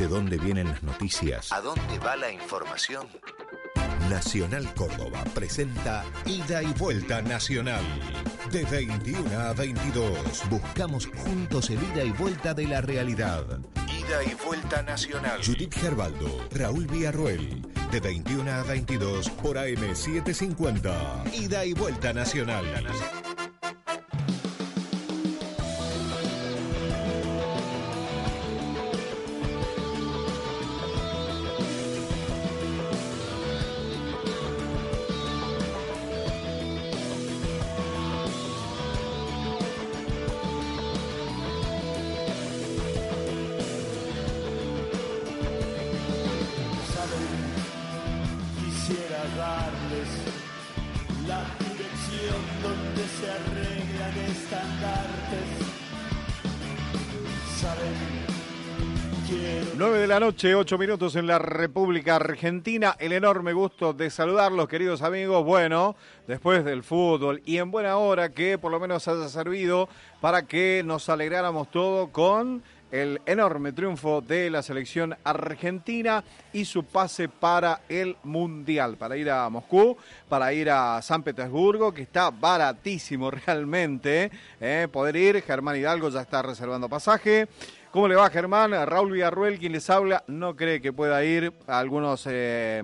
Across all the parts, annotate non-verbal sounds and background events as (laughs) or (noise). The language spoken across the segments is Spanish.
¿De dónde vienen las noticias? ¿A dónde va la información? Nacional Córdoba presenta Ida y Vuelta Nacional. De 21 a 22. Buscamos juntos el ida y vuelta de la realidad. Ida y Vuelta Nacional. Judith Gerbaldo, Raúl Villarruel. De 21 a 22 por AM750. Ida y Vuelta Nacional. La noche, 8 minutos en la República Argentina. El enorme gusto de saludarlos, queridos amigos. Bueno, después del fútbol y en buena hora que por lo menos haya servido para que nos alegráramos todo con el enorme triunfo de la selección argentina y su pase para el Mundial, para ir a Moscú, para ir a San Petersburgo, que está baratísimo (laughs) realmente. ¿eh? Poder ir, Germán Hidalgo ya está reservando pasaje. ¿Cómo le va Germán? Raúl Villarruel, quien les habla, no cree que pueda ir a algunos... eh,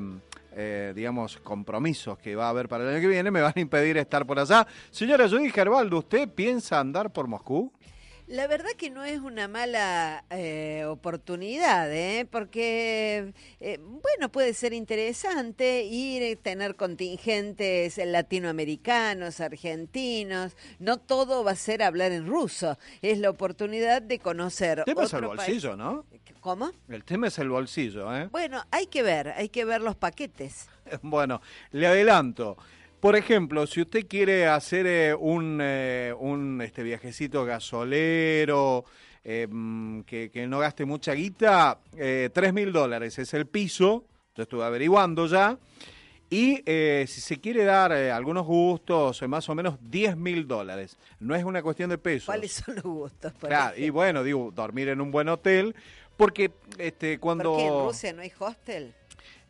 eh, digamos, compromisos que va a haber para el año que viene, me van a impedir estar por allá. Señora Judy Gerbaldo, ¿usted piensa andar por Moscú? La verdad que no es una mala eh, oportunidad, ¿eh? porque, eh, bueno, puede ser interesante ir, eh, tener contingentes latinoamericanos, argentinos, no todo va a ser hablar en ruso, es la oportunidad de conocer El tema es el bolsillo, ¿no? ¿Cómo? El tema es el bolsillo, ¿eh? Bueno, hay que ver, hay que ver los paquetes. (laughs) Bueno, le adelanto. Por ejemplo, si usted quiere hacer eh, un, eh, un este viajecito gasolero, eh, mm, que, que no gaste mucha guita, eh, tres mil dólares es el piso, yo estuve averiguando ya, y eh, si se quiere dar algunos gustos, más o menos 10 mil dólares. No es una cuestión de pesos. ¿Cuáles son los gustos? Claro, y bueno, digo, dormir en un buen hotel, porque este, cuando... ¿Por qué en Rusia no hay hostel?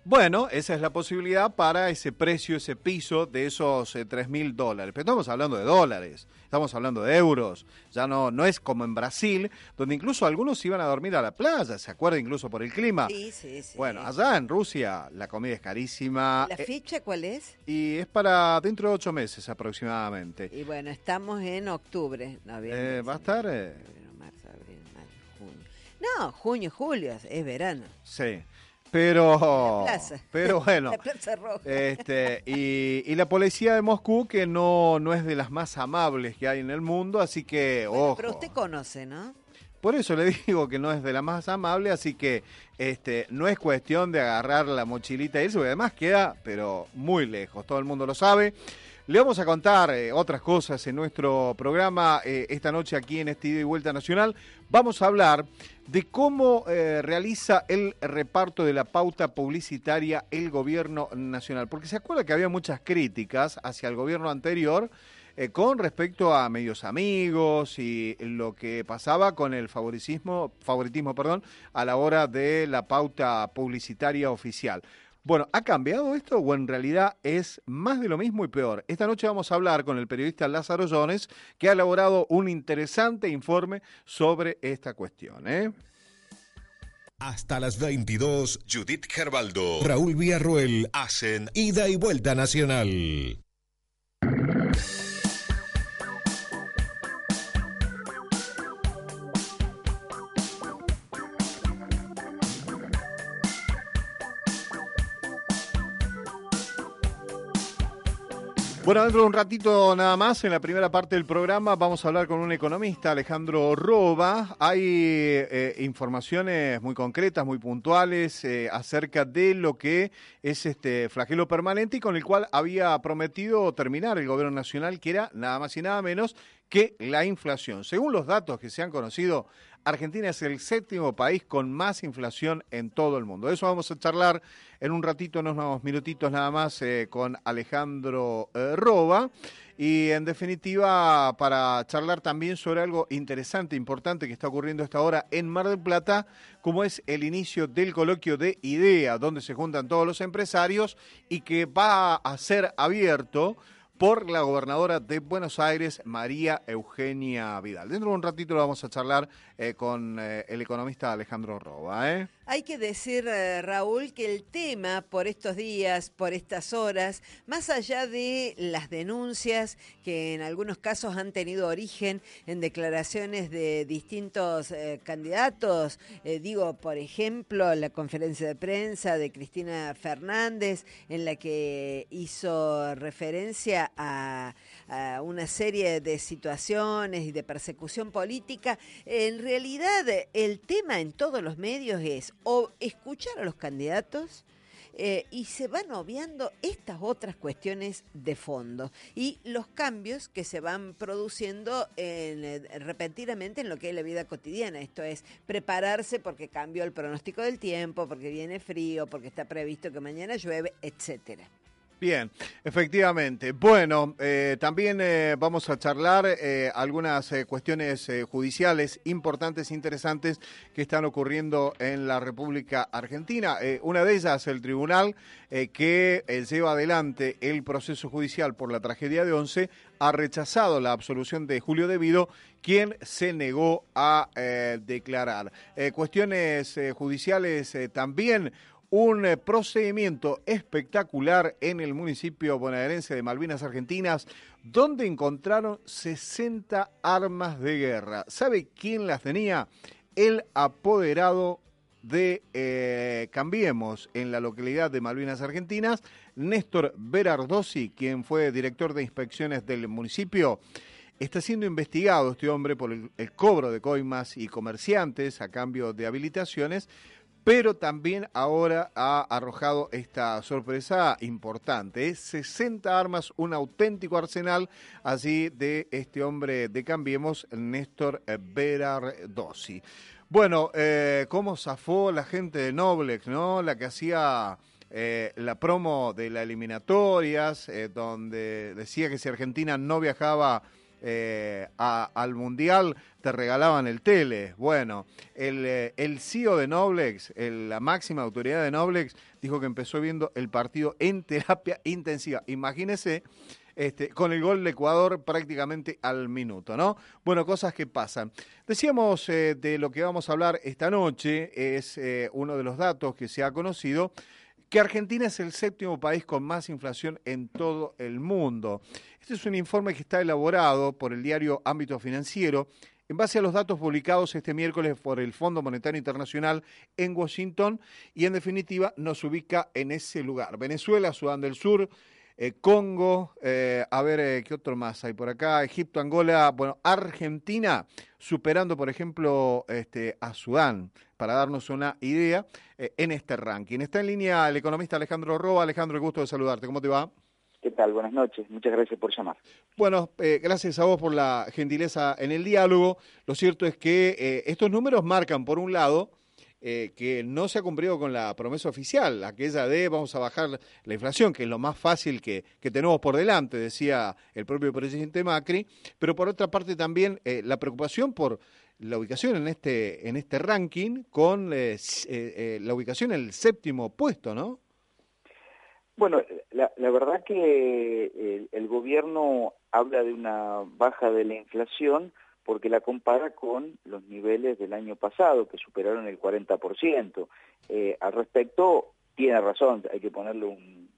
Bueno, esa es la posibilidad para ese precio, ese piso de esos tres mil dólares. Pero estamos hablando de dólares, estamos hablando de euros. Ya no, no es como en Brasil, donde incluso algunos iban a dormir a la playa, ¿se acuerda? Incluso por el clima. Sí, sí, sí. Bueno, allá en Rusia la comida es carísima ¿La eh, ficha cuál es? y es para dentro de ocho meses aproximadamente. Y bueno, estamos en octubre, noviembre. Eh, va a estar, eh. No, junio, julio, es verano. Sí, pero... La plaza. Pero bueno. (laughs) La Plaza Roja. Este, y, y la policía de Moscú, que no, no es de las más amables que hay en el mundo, así que, Bueno, ojo. pero usted conoce, ¿no? Por eso le (laughs) digo que no es de la más amable, así que este, no es cuestión de agarrar la mochilita y irse, porque además queda, pero muy lejos, todo el mundo lo sabe. Le vamos a contar eh, otras cosas en nuestro programa eh, esta noche aquí en este Ida y Vuelta Nacional. Vamos a hablar de cómo eh, realiza el reparto de la pauta publicitaria el gobierno nacional. Porque se acuerda que había muchas críticas hacia el gobierno anterior eh, con respecto a medios amigos y lo que pasaba con el favoritismo, favoritismo perdón, a la hora de la pauta publicitaria oficial. Bueno, ¿ha cambiado esto o en realidad es más de lo mismo y peor? Esta noche vamos a hablar con el periodista Lázaro Jones, que ha elaborado un interesante informe sobre esta cuestión. ¿eh? Hasta las 22, Judith Gerbaldo, Raúl Villarruel hacen Ida y Vuelta Nacional. Bueno, dentro de un ratito nada más, en la primera parte del programa, vamos a hablar con un economista, Alejandro Roba. Hay eh, informaciones muy concretas, muy puntuales eh, acerca de lo que es este flagelo permanente y con el cual había prometido terminar el gobierno nacional, que era nada más y nada menos que la inflación. Según los datos que se han conocido, Argentina es el séptimo país con más inflación en todo el mundo. De eso vamos a charlar en un ratito, en unos minutitos nada más, eh, con Alejandro eh, Roba. Y en definitiva, para charlar también sobre algo interesante, importante que está ocurriendo esta hora en Mar del Plata, como es el inicio del coloquio de IDEA, donde se juntan todos los empresarios y que va a ser abierto por la gobernadora de Buenos Aires, María Eugenia Vidal. Dentro de un ratito lo vamos a charlar eh, con eh, el economista Alejandro Roba. ¿eh? Hay que decir, eh, Raúl, que el tema por estos días, por estas horas, más allá de las denuncias que en algunos casos han tenido origen en declaraciones de distintos candidatos, digo, por ejemplo, la conferencia de prensa de Cristina Fernández, en la que hizo referencia a una serie de situaciones y de persecución política, en realidad el tema en todos los medios es o escuchar a los candidatos eh, y se van obviando estas otras cuestiones de fondo y los cambios que se van produciendo en, eh, repentinamente en lo que es la vida cotidiana. Esto es prepararse porque cambió el pronóstico del tiempo, porque viene frío, porque está previsto que mañana llueve, etcétera. Bien, efectivamente. Bueno, eh, también eh, vamos a charlar eh, algunas eh, cuestiones judiciales importantes, interesantes que están ocurriendo en la República Argentina. Una de ellas, el tribunal que lleva adelante el proceso judicial por la tragedia de Once, ha rechazado la absolución de Julio Devido, quien se negó a declarar. Cuestiones judiciales también un eh, procedimiento espectacular en el municipio bonaerense de Malvinas Argentinas, donde encontraron 60 armas de guerra. ¿Sabe quién las tenía? El apoderado de eh, Cambiemos en la localidad de Malvinas Argentinas, Néstor Berardosi, quien fue director de inspecciones del municipio. Está siendo investigado este hombre por el, el cobro de coimas y comerciantes a cambio de habilitaciones pero también ahora ha arrojado esta sorpresa importante. Es 60 armas, un auténtico arsenal así de este hombre de Cambiemos, Néstor Berardosi. Bueno, eh, cómo zafó la gente de Noblex, ¿no? La que hacía eh, la promo de las eliminatorias, eh, donde decía que si Argentina no viajaba eh, al Mundial te regalaban el tele. Bueno, el, eh, CEO de Noblex, la máxima autoridad de Noblex, dijo que empezó viendo el partido en terapia intensiva. Imagínese. Este, con el gol de Ecuador prácticamente al minuto, ¿no? Bueno, cosas que pasan. Decíamos eh, de lo que vamos a hablar esta noche, es uno de los datos que se ha conocido, que Argentina es el séptimo país con más inflación en todo el mundo. Este es un informe que está elaborado por el diario Ámbito Financiero en base a los datos publicados este miércoles por el Fondo Monetario Internacional en Washington y en definitiva nos ubica en ese lugar. Venezuela, Sudán del Sur, eh, Congo, eh, a ver eh, qué otro más hay por acá, Egipto, Angola, bueno, Argentina, superando por ejemplo este, a Sudán, para darnos una idea en este ranking. Está en línea el economista Alejandro Roa. Alejandro, el gusto de saludarte. ¿Cómo te va? ¿Qué tal? Buenas noches. Muchas gracias por llamar. Bueno, eh, gracias a vos por la gentileza en el diálogo. Lo cierto es que eh, estos números marcan, por un lado, eh, que no se ha cumplido con la promesa oficial, aquella de vamos a bajar la inflación, que es lo más fácil que, que tenemos por delante, decía el propio presidente Macri, pero por otra parte también eh, la preocupación por la ubicación en este, en este ranking con eh, eh, eh, la ubicación en el séptimo puesto, ¿no? Bueno, la, la verdad que el, el gobierno habla de una baja de la inflación porque la compara con los niveles del año pasado, que superaron el 40%. Eh, al respecto, tiene razón, hay que ponerle un,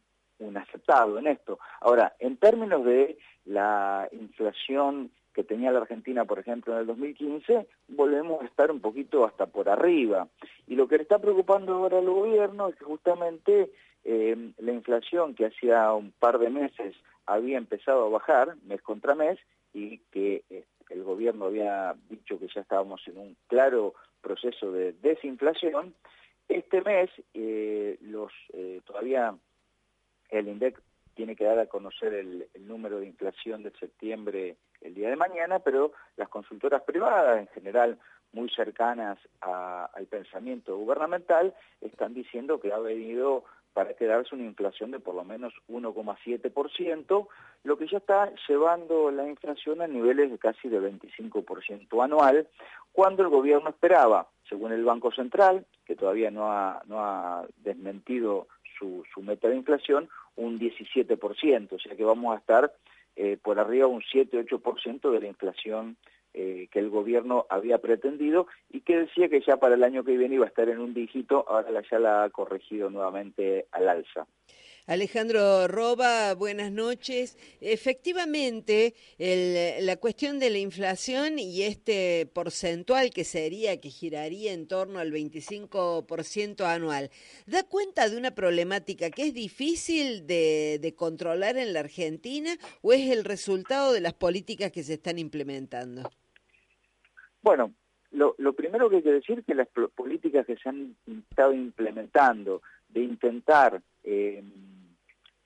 un aceptado en esto. Ahora, en términos de la inflación que tenía la Argentina, por ejemplo, en el 2015, volvemos a estar un poquito hasta por arriba. Y lo que le está preocupando ahora al gobierno es que justamente eh, la inflación que hacía un par de meses había empezado a bajar mes contra mes y que el gobierno había dicho que ya estábamos en un claro proceso de desinflación, este mes eh, los eh, todavía el INDEC tiene que dar a conocer el, número de inflación de septiembre el día de mañana, pero las consultoras privadas, en general muy cercanas al pensamiento gubernamental, están diciendo que ha venido para quedarse una inflación de por lo menos 1,7%, lo que ya está llevando la inflación a niveles de casi de 25% anual, cuando el gobierno esperaba, según el Banco Central, que todavía no ha, no ha desmentido su, meta de inflación, un 17%, o sea que vamos a estar eh, por arriba un 7-8% de la inflación eh, que el gobierno había pretendido y que decía que ya para el año que viene iba a estar en un dígito, ahora ya la ha corregido nuevamente al alza. Alejandro Roba, buenas noches. Efectivamente, la cuestión de la inflación y este porcentual que sería, que giraría en torno al 25% anual, da cuenta de una problemática que es difícil de, controlar en la Argentina o es el resultado de las políticas que se están implementando? Bueno, lo, primero que hay que decir es que las políticas que se han estado implementando de intentar eh,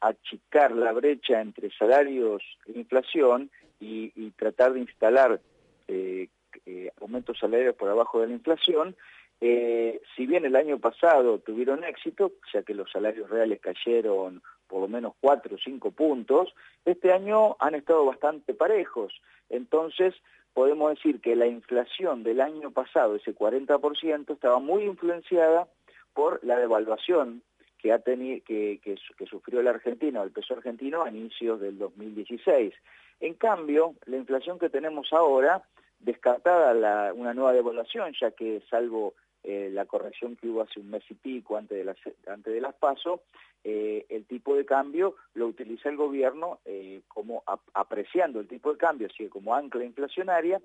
achicar la brecha entre salarios e inflación y, tratar de instalar eh, eh, aumentos salarios por abajo de la inflación, si bien el año pasado tuvieron éxito, ya que los salarios reales cayeron por lo menos cuatro o cinco puntos, este año han estado bastante parejos. Entonces, podemos decir que la inflación del año pasado, ese 40%, estaba muy influenciada por la devaluación que, ha que, sufrió la Argentina, el peso argentino, a inicios del 2016. En cambio, la inflación que tenemos ahora, descartada una nueva devaluación, ya que salvo eh, la corrección que hubo hace un mes y pico antes de las, antes de las PASO, eh, el tipo de cambio lo utiliza el gobierno eh, como apreciando el tipo de cambio, así como ancla inflacionaria,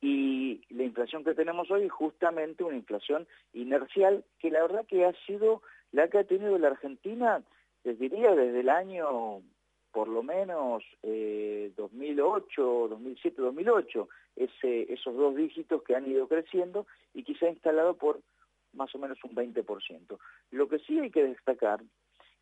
y la inflación que tenemos hoy es justamente una inflación inercial que la verdad que ha sido la que ha tenido la Argentina, les diría, desde el año por lo menos 2008, 2007, 2008, ese, esos dos dígitos que han ido creciendo y ha instalado por más o menos un 20%. Lo que sí hay que destacar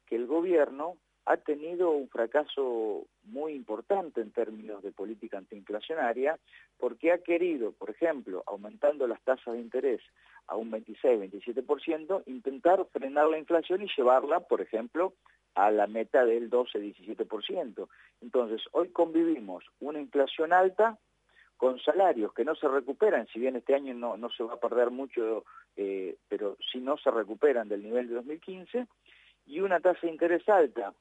que el gobierno ha tenido un fracaso muy importante en términos de política antiinflacionaria porque ha querido, por ejemplo, aumentando las tasas de interés a un 26-27%, intentar frenar la inflación y llevarla, por ejemplo, a la meta del 12-17%. Entonces, hoy convivimos una inflación alta con salarios que no se recuperan, si bien este año no, no se va a perder mucho, eh, pero si no se recuperan del nivel de 2015, y una tasa de interés alta,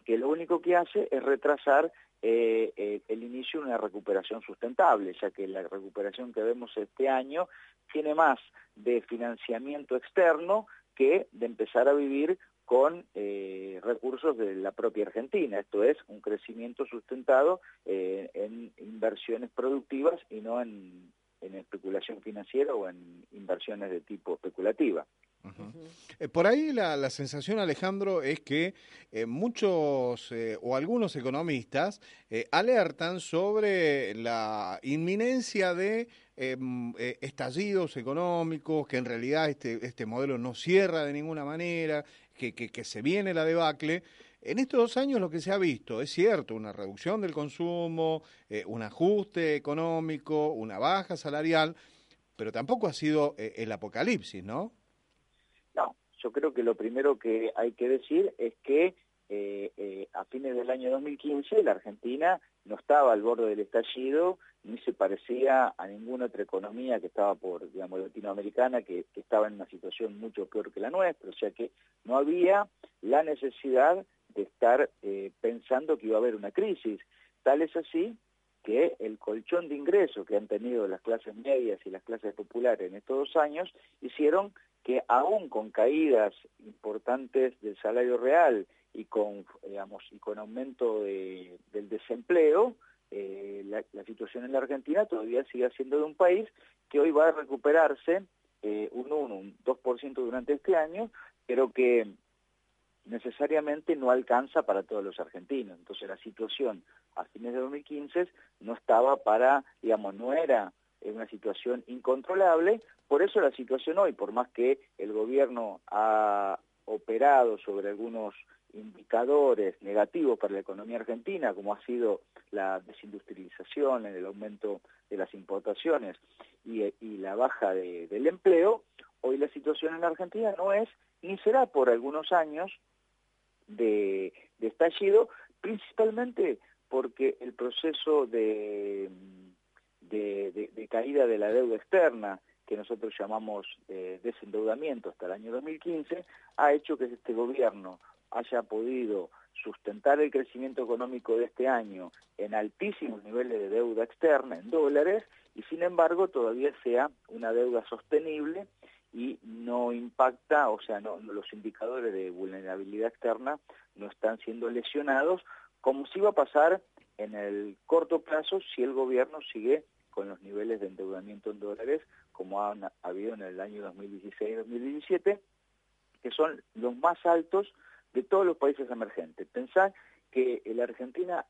que lo único que hace es retrasar eh, eh, el inicio de una recuperación sustentable, ya que la recuperación que vemos este año tiene más de financiamiento externo que de empezar a vivir con eh, recursos de la propia Argentina. Esto es un crecimiento sustentado en inversiones productivas y no en, especulación financiera o en inversiones de tipo especulativa. Eh, por ahí la, sensación, Alejandro, es que muchos o algunos economistas alertan sobre la inminencia de em, estallidos económicos, que en realidad este, este modelo no cierra de ninguna manera, que, se viene la debacle. En estos dos años lo que se ha visto, es cierto, una reducción del consumo, eh, un ajuste económico, una baja salarial, pero tampoco ha sido eh, el apocalipsis, ¿no? Yo creo que lo primero que hay que decir es que eh, a fines del año 2015 la Argentina no estaba al borde del estallido ni se parecía a ninguna otra economía que estaba por, digamos, latinoamericana, que, estaba en una situación mucho peor que la nuestra, o sea que no había la necesidad de estar eh, pensando que iba a haber una crisis. Tal es así que el colchón de ingresos que han tenido las clases medias y las clases populares en estos dos años hicieron que aún con caídas importantes del salario real y con, digamos, y con aumento del desempleo, eh, la, situación en la Argentina todavía sigue siendo de un país que hoy va a recuperarse eh, un 1, un 2% durante este año, pero que necesariamente no alcanza para todos los argentinos. Entonces la situación a fines de 2015 no estaba para, digamos, no era una situación incontrolable, por eso la situación hoy, por más que el gobierno ha operado sobre algunos indicadores negativos para la economía argentina, como ha sido la desindustrialización, el aumento de las importaciones y, la baja del empleo, hoy la situación en la Argentina no es, ni será por algunos años de, estallido, principalmente porque el proceso de, de, caída de la deuda externa, que nosotros llamamos eh, desendeudamiento hasta el año 2015, ha hecho que este gobierno haya podido sustentar el crecimiento económico de este año en altísimos niveles de deuda externa en dólares y sin embargo todavía sea una deuda sostenible y no impacta, o sea, no, los indicadores de vulnerabilidad externa no están siendo lesionados, como si iba a pasar en el corto plazo si el gobierno sigue con los niveles de endeudamiento en dólares como ha habido en el año 2016-2017, que son los más altos de todos los países emergentes. Pensar que la Argentina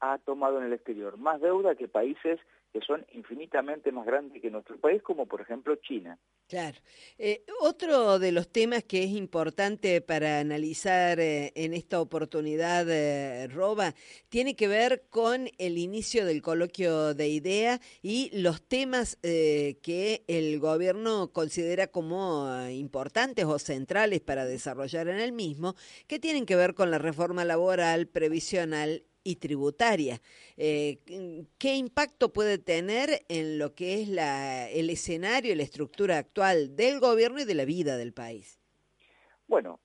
ha tomado en el exterior más deuda que países que son infinitamente más grandes que nuestro país, como por ejemplo China. Claro. Eh, otro de los temas que es importante para analizar eh, en esta oportunidad, eh, Roba, tiene que ver con el inicio del coloquio de idea y los temas que el gobierno considera como importantes o centrales para desarrollar en el mismo, que tienen que ver con la reforma laboral, previsional y tributaria. Eh, ¿Qué impacto puede tener en lo que es la, el escenario y la estructura actual del gobierno y de la vida del país? Bueno,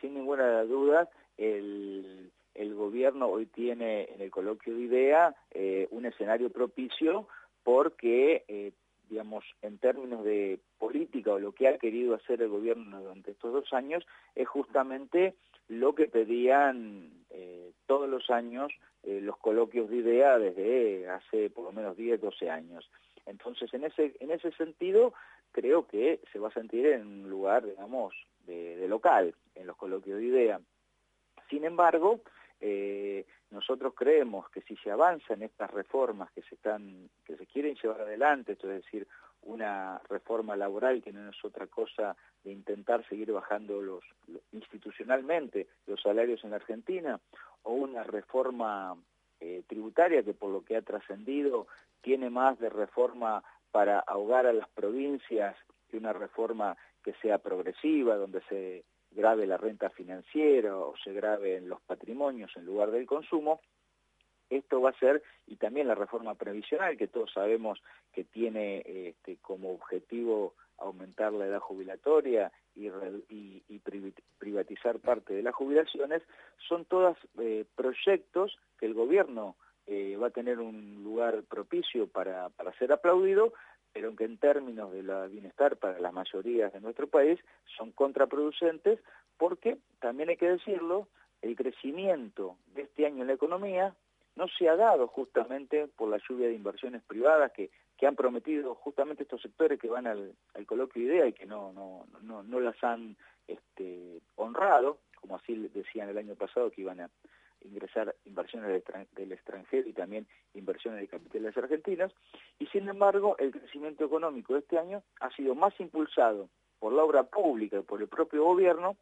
sin ninguna duda, el, gobierno hoy tiene en el coloquio de idea eh, un escenario propicio porque, eh, digamos, en términos de política o lo que ha querido hacer el gobierno durante estos dos años es justamente lo que pedían eh, todos los años eh, los coloquios de idea desde hace por lo menos 10, 12 años. Entonces, en ese, en ese sentido, creo que se va a sentir en un lugar, digamos, de, local, en los coloquios de idea. Sin embargo, eh, nosotros creemos que si se avanza en estas reformas que se, están, que se quieren llevar adelante, esto es decir, una reforma laboral que no es otra cosa de intentar seguir bajando los, institucionalmente los salarios en la Argentina, o una reforma eh, tributaria que por lo que ha trascendido tiene más de reforma para ahogar a las provincias que una reforma que sea progresiva, donde se grave la renta financiera o se grave en los patrimonios en lugar del consumo, esto va a ser, y también la reforma previsional, que todos sabemos que tiene este, como objetivo aumentar la edad jubilatoria y, privatizar parte de las jubilaciones, son todos eh, proyectos que el gobierno eh, va a tener un lugar propicio para, para ser aplaudido, pero que en términos de la bienestar para las mayorías de nuestro país son contraproducentes porque, también hay que decirlo, el crecimiento de este año en la economía no se ha dado justamente por la lluvia de inversiones privadas que, que han prometido justamente estos sectores que van al, al coloquio de idea y que no, no, no, no las han este, honrado, como así decían el año pasado que iban a ingresar inversiones del extranjero y también inversiones de capitales argentinas, y sin embargo el crecimiento económico de este año ha sido más impulsado por la obra pública y por el propio gobierno,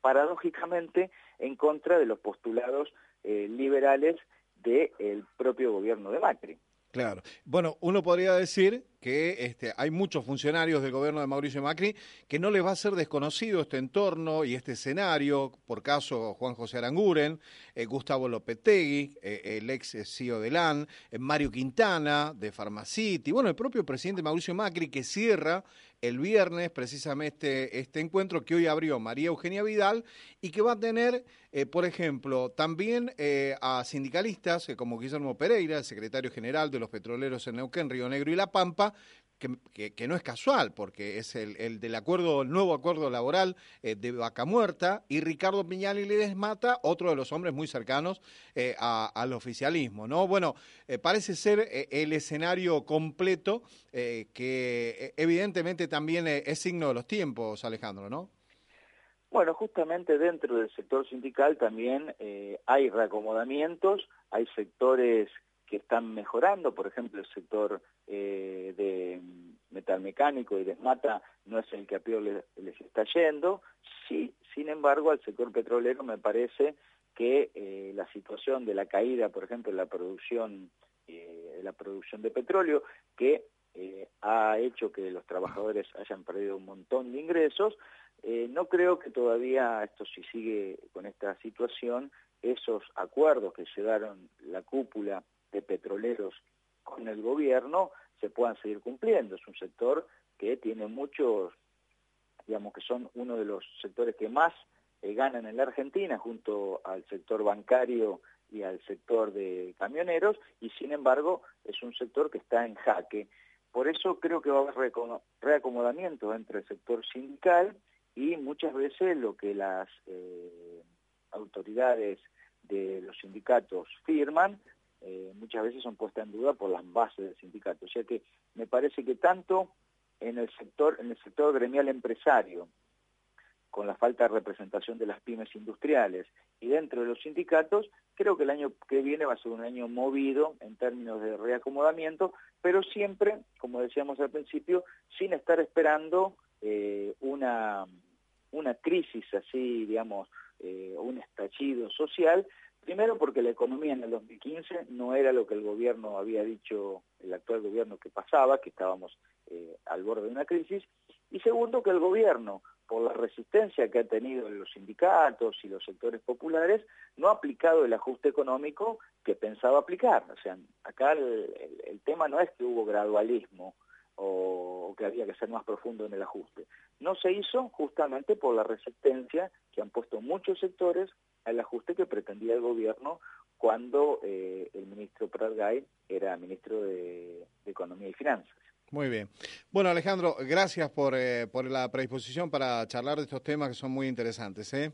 paradójicamente en contra de los postulados eh, liberales del propio gobierno de Macri. Claro. Bueno, uno podría decir que este, hay muchos funcionarios del gobierno de Mauricio Macri que no les va a ser desconocido este entorno y este escenario, por caso Juan José Aranguren, eh, Gustavo Lopetegui, eh, el ex CEO de LAN, eh, Mario Quintana de Pharmacity, bueno, el propio presidente Mauricio Macri que cierra el viernes precisamente este encuentro que hoy abrió María Eugenia Vidal y que va a tener, por ejemplo, también a sindicalistas como Guillermo Pereira, el secretario general de los petroleros en Neuquén, Río Negro y La Pampa, que, no es casual, porque es el, del acuerdo, el nuevo acuerdo laboral eh, de Vaca Muerta, y Ricardo Piñal y Lides Mata, otro de los hombres muy cercanos eh, al oficialismo. ¿no? Bueno, eh, parece ser el escenario completo que evidentemente también es signo de los tiempos, Alejandro, ¿no? Bueno, justamente dentro del sector sindical también hay reacomodamientos, hay sectores que están mejorando, por ejemplo el sector eh, de metalmecánico y desmata no es el que a peor les, está yendo, sí, sin embargo al sector petrolero me parece que eh, la situación de la caída, por ejemplo, de la producción, eh, la producción de petróleo, que ha hecho que los trabajadores hayan perdido un montón de ingresos, no creo que todavía esto si sigue con esta situación, esos acuerdos que llegaron la cúpula de petroleros con el gobierno se puedan seguir cumpliendo. Es un sector que tiene muchos, digamos que son uno de los sectores que más eh, ganan en la Argentina junto al sector bancario y al sector de camioneros y sin embargo es un sector que está en jaque. Por eso creo que va a haber reacomodamiento entre el sector sindical y muchas veces lo que las eh, autoridades de los sindicatos firman eh, muchas veces son puestas en duda por las bases del sindicato. O sea que me parece que tanto en el sector, en el sector gremial empresario, con la falta de representación de las pymes industriales y dentro de los sindicatos, creo que el año que viene va a ser un año movido en términos de reacomodamiento, pero siempre, como decíamos al principio, sin estar esperando eh, una, una crisis así, digamos, eh, un estallido social, Primero porque la economía en el 2015 no era lo que el gobierno había dicho, el actual gobierno que pasaba, que estábamos eh, al borde de una crisis. Y segundo que el gobierno, por la resistencia que ha tenido los sindicatos y los sectores populares, no ha aplicado el ajuste económico que pensaba aplicar. O sea, acá el, tema no es que hubo gradualismo o que había que ser más profundo en el ajuste. No se hizo justamente por la resistencia que han puesto muchos sectores al ajuste que pretendía el gobierno cuando eh, el ministro Pratgay era ministro de, Economía y Finanzas. Muy bien. Bueno, Alejandro, gracias por, eh, por la predisposición para charlar de estos temas que son muy interesantes. ¿eh?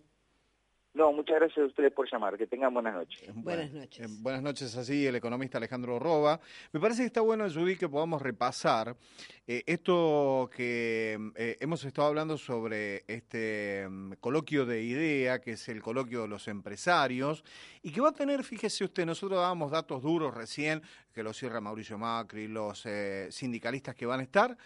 No, muchas gracias a ustedes por llamar. Que tengan buenas noches. buenas noches. Eh, buenas noches, así el economista Alejandro Roba. Me parece que está bueno, Judy, que podamos repasar eh, esto que eh, hemos estado hablando sobre este mm, coloquio de idea, que es el coloquio de los empresarios, y que va a tener, fíjese usted, nosotros dábamos datos duros recién, que lo cierra Mauricio Macri, los sindicalistas que van a estar.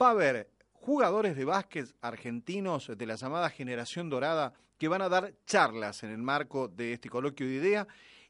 Va a haber jugadores de básquet argentinos de la llamada generación dorada que van a dar charlas en el marco de este coloquio de idea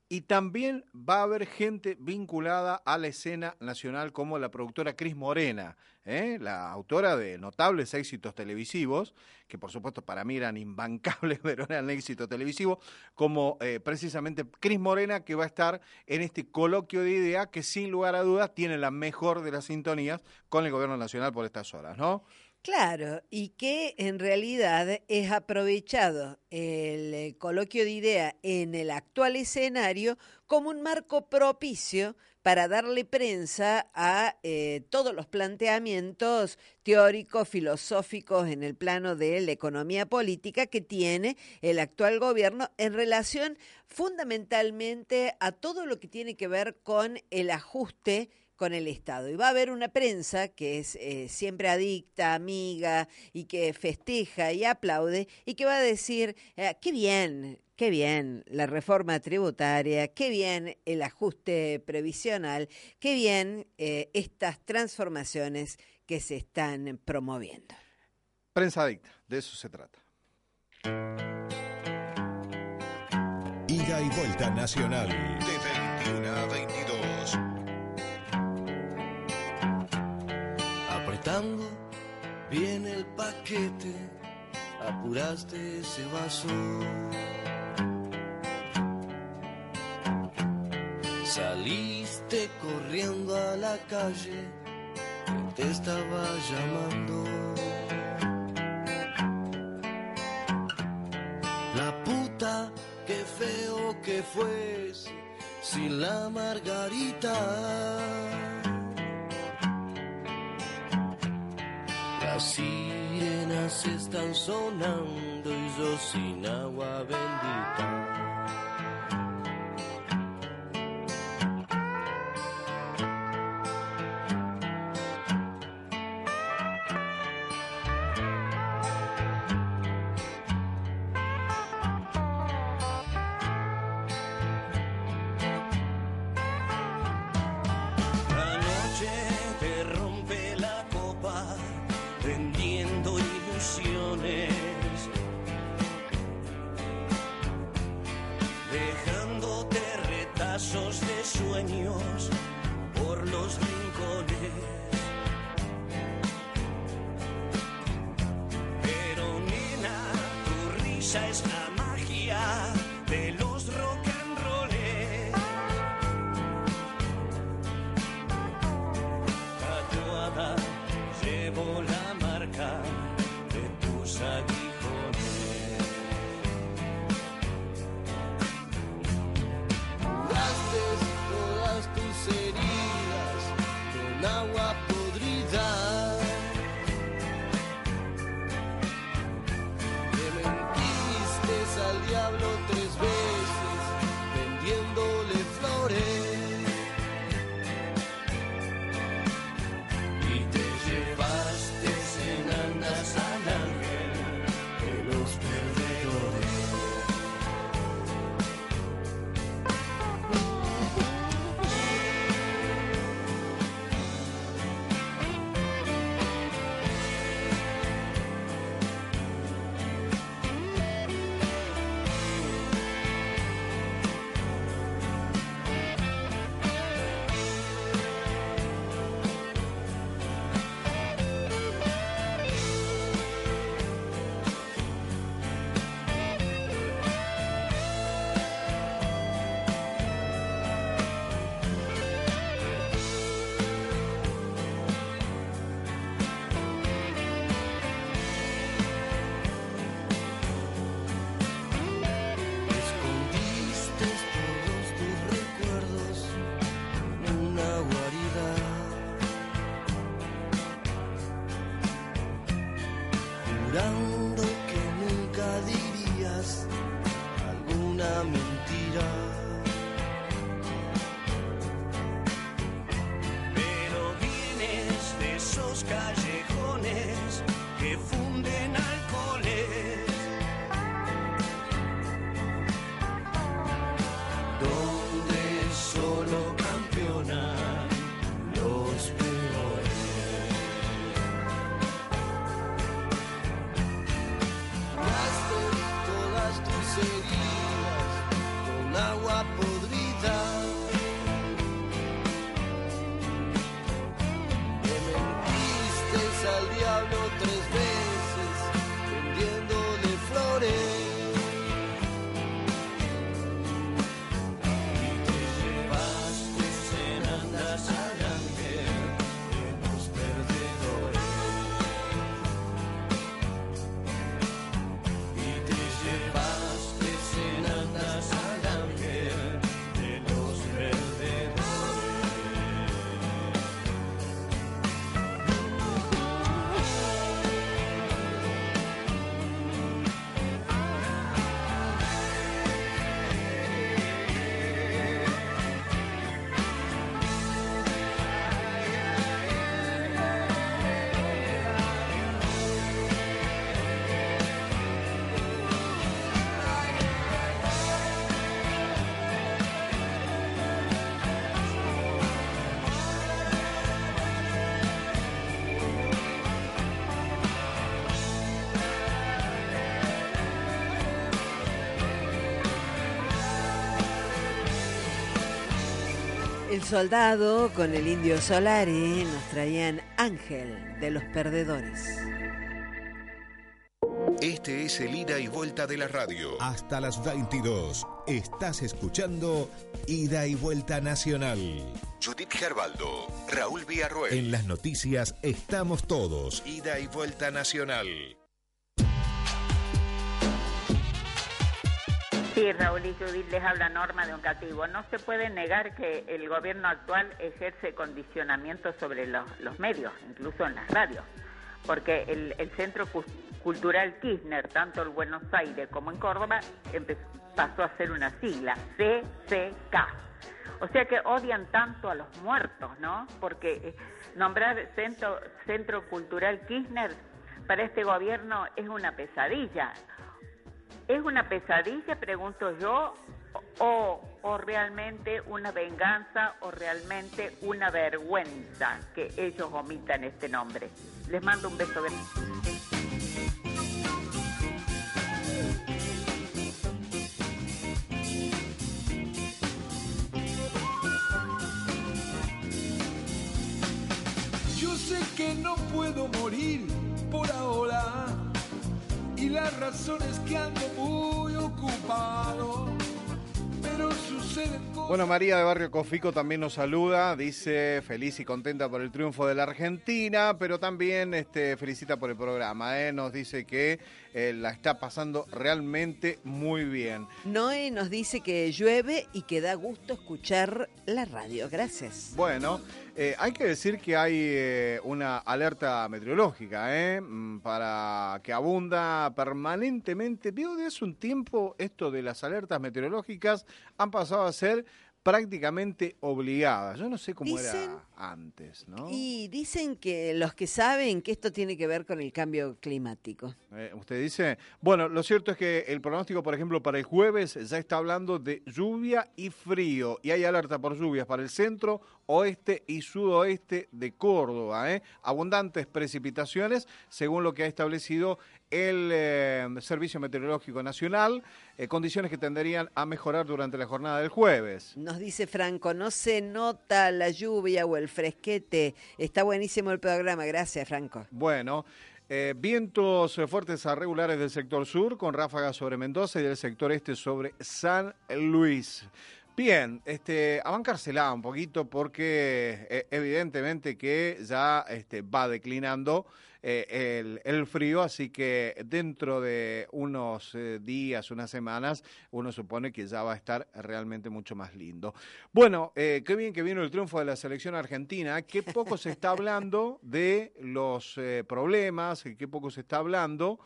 y también va a haber gente vinculada a la escena nacional como la productora Cris Morena, ¿eh? la autora de notables éxitos televisivos, que por supuesto para mí eran imbancables, (laughs) pero eran éxitos televisivos, como eh, precisamente Cris Morena, que va a estar en este coloquio de idea que sin lugar a dudas tiene la mejor de las sintonías con el gobierno nacional por estas horas, ¿no? Claro, y que en realidad es aprovechado el eh, coloquio de idea en el actual escenario como un marco propicio para darle prensa a eh, todos los planteamientos teóricos, filosóficos en el plano de la economía política que tiene el actual gobierno en relación fundamentalmente a todo lo que tiene que ver con el ajuste con el Estado. Y va a haber una prensa que es eh, siempre adicta, amiga y que festeja y aplaude y que va a decir, eh, qué bien, qué bien la reforma tributaria, qué bien el ajuste previsional, qué bien eh, estas transformaciones que se están promoviendo. Prensa adicta, de eso se trata. Ida y vuelta nacional de 21 a 22. Viene el paquete, apuraste ese vaso. Saliste corriendo a la calle, te estaba llamando. La puta, qué feo que fuese sin la margarita. Las sirenas están sonando y yo sin agua bendita. Retazos de sueños por los rincones. El soldado con el indio Solari nos traían Ángel de los Perdedores. Este es el ida y vuelta de la radio. Hasta las 22. Estás escuchando Ida y Vuelta Nacional. Judith Gerbaldo, Raúl Villarroel. En las noticias estamos todos. Ida y Vuelta Nacional. Sí, Raúl y Judith les habla Norma de Oncativo. No se puede negar que el gobierno actual ejerce condicionamiento sobre los, los medios, incluso en las radios, porque el, el Centro Cu- Cultural Kirchner, tanto en Buenos Aires como en Córdoba, pasó a ser una sigla, CCK. O sea que odian tanto a los muertos, ¿no? Porque eh, nombrar Centro, Centro Cultural Kirchner para este gobierno es una pesadilla. ¿Es una pesadilla, pregunto yo, o, o realmente una venganza o realmente una vergüenza que ellos omitan este nombre? Les mando un beso grande. Yo sé que no puedo morir por ahora y la razón es que ando muy ocupado. Pero sucede Bueno, María de Barrio Cofico también nos saluda, dice feliz y contenta por el triunfo de la Argentina, pero también este, felicita por el programa, ¿eh? nos dice que eh, la está pasando realmente muy bien. Noé nos dice que llueve y que da gusto escuchar la radio. Gracias. Bueno, eh, hay que decir que hay eh, una alerta meteorológica ¿eh? Mm, para que abunda permanentemente. Veo de hace un tiempo esto de las alertas meteorológicas han pasado a ser prácticamente obligadas. Yo no sé cómo Dicen- era antes, ¿no? Y dicen que los que saben que esto tiene que ver con el cambio climático. Eh, usted dice, bueno, lo cierto es que el pronóstico, por ejemplo, para el jueves ya está hablando de lluvia y frío y hay alerta por lluvias para el centro, oeste y sudoeste de Córdoba. ¿eh? Abundantes precipitaciones, según lo que ha establecido el eh, Servicio Meteorológico Nacional, eh, condiciones que tenderían a mejorar durante la jornada del jueves. Nos dice Franco, no se nota la lluvia o el fresquete. Está buenísimo el programa. Gracias, Franco. Bueno, eh, vientos fuertes a regulares del sector sur con ráfagas sobre Mendoza y del sector este sobre San Luis. Bien, este, a bancársela un poquito porque eh, evidentemente que ya este, va declinando eh, el, el frío, así que dentro de unos eh, días, unas semanas, uno supone que ya va a estar realmente mucho más lindo. Bueno, qué bien que vino el triunfo de la selección argentina, qué poco se está hablando de los problemas, qué poco se está hablando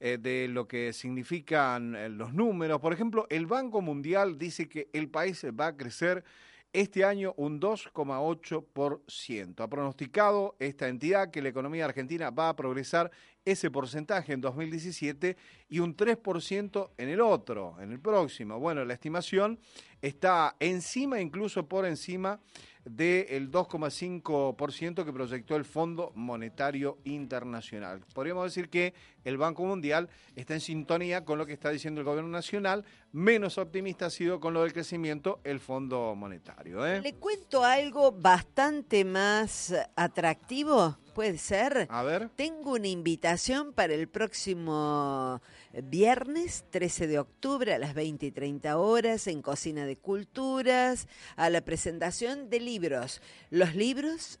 eh, de lo que significan eh, los números. Por ejemplo, el Banco Mundial dice que el país va a crecer este año un 2,8%. Ha pronosticado esta entidad que la economía argentina va a progresar ese porcentaje en 2017 y un 3% en el otro, en el próximo. Bueno, la estimación está encima, incluso por encima del 2,5% que proyectó el Fondo Monetario Internacional. Podríamos decir que el Banco Mundial está en sintonía con lo que está diciendo el Gobierno Nacional, menos optimista ha sido con lo del crecimiento el Fondo Monetario. ¿eh? Le cuento algo bastante más atractivo, puede ser. A ver. Tengo una invitación para el próximo viernes 13 de octubre a las 20 y 30 horas en Cocina de Culturas a la presentación de libros, Los libros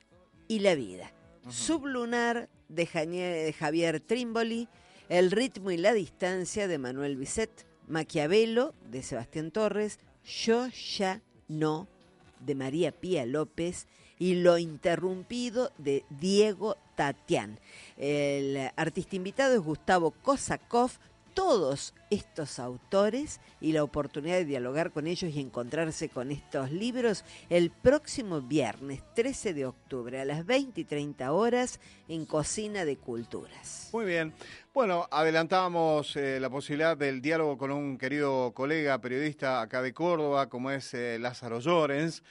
y la vida. Sublunar de, Javier Trimboli, El ritmo y la distancia de Manuel Bisset, Maquiavelo de Sebastián Torres, Yo ya no de María Pía López y Lo interrumpido de Diego Tatián. El artista invitado es Gustavo Kosakov. Todos estos autores y la oportunidad de dialogar con ellos y encontrarse con estos libros el próximo viernes 13 de octubre a las 20 y 30 horas en Cocina de Culturas. Muy bien. Bueno, adelantábamos eh, la posibilidad del diálogo con un querido colega periodista acá de Córdoba, como es eh, Lázaro Llorens,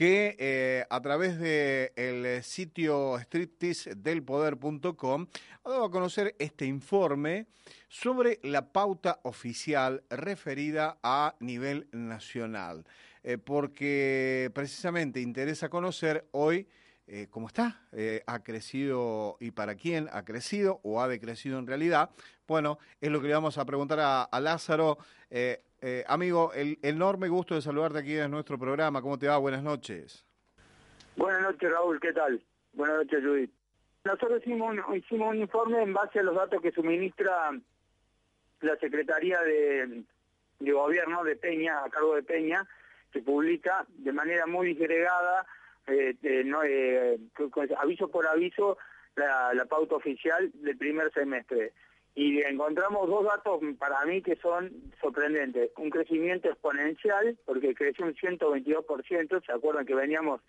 que eh, a través del el sitio stripteasedelpoder.com ha dado a conocer este informe sobre la pauta oficial referida a nivel nacional, Eh, porque precisamente interesa conocer hoy eh, cómo está, eh, ha crecido y para quién ha crecido o ha decrecido en realidad. Bueno, es lo que le vamos a preguntar a, Lázaro. Eh, eh, amigo, el enorme gusto de saludarte aquí en nuestro programa. ¿Cómo te va? Buenas noches. Buenas noches, Raúl, ¿qué tal? Buenas noches, Judith. Nosotros hicimos un, informe en base a los datos que suministra la Secretaría de, de Gobierno de Peña, a cargo de Peña, que publica de manera muy disgregada, no, eh, aviso por aviso, la, pauta oficial del primer semestre. Y encontramos dos datos para mí que son sorprendentes. Un crecimiento exponencial, porque creció un 122%, ¿se acuerdan que veníamos